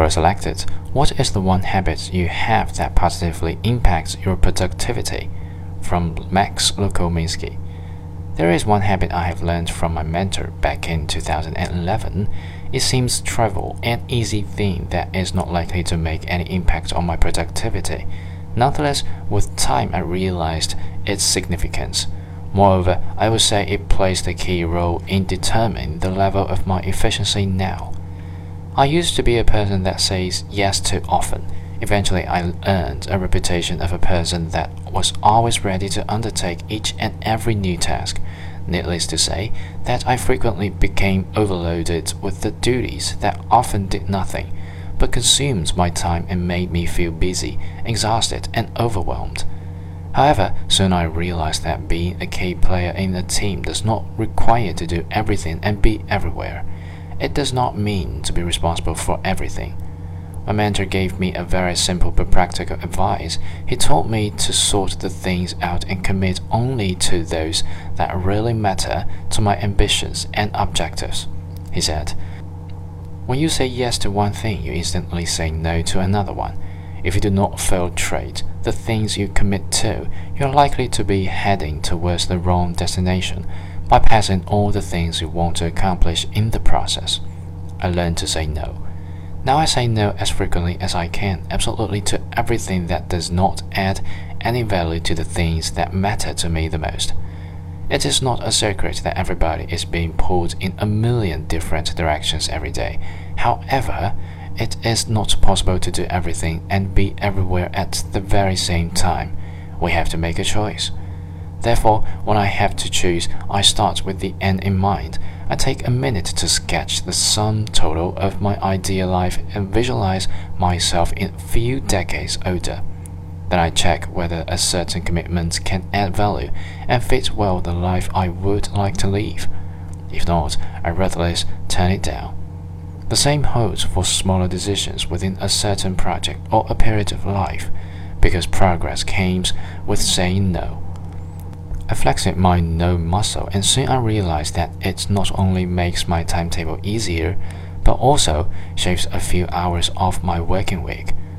Quora selected What is the one habit you have that positively impacts your productivity? From Max Lukominskyi. There is one habit I have learned from my mentor back in 2011. It seems trivial and easy thing that is not likely to make any impact on my productivity. Nonetheless, with time I realized its significance. Moreover, I would say it plays the key role in determining the level of my efficiency now. I used to be a person that says yes too often. Eventually, I earned a reputation of a person that was always ready to undertake each and every new task. Needless to say, that I frequently became overloaded with the duties that often did nothing, but consumed my time and made me feel busy, exhausted, and overwhelmed. However, soon I realized that being a key player in a team does not require to do everything and be everywhere. It does not mean to be responsible for everything. My mentor gave me a very simple but practical advice. He told me to sort the things out and commit only to those that really matter to my ambitions and objectives. He said, When you say yes to one thing, you instantly say no to another one. If you do not filtrate the things you commit to, you are likely to be heading towards the wrong destination, bypassing all the things you want to accomplish in the process. I learned to say no. Now I say no as frequently as I can, absolutely to everything that does not add any value to the things that matter to me the most. It is not a secret that everybody is being pulled in a million different directions every day. However, it is not possible to do everything and be everywhere at the very same time. We have to make a choice. Therefore, when I have to choose, I start with the end in mind. I take a minute to sketch the sum total of my ideal life and visualize myself in a few decades older. Then I check whether a certain commitment can add value and fit well the life I would like to live. If not, I ruthless turn it down. The same holds for smaller decisions within a certain project or a period of life, because progress comes with saying no. I flexed my no muscle and soon I realized that it not only makes my timetable easier, but also shaves a few hours off my working week.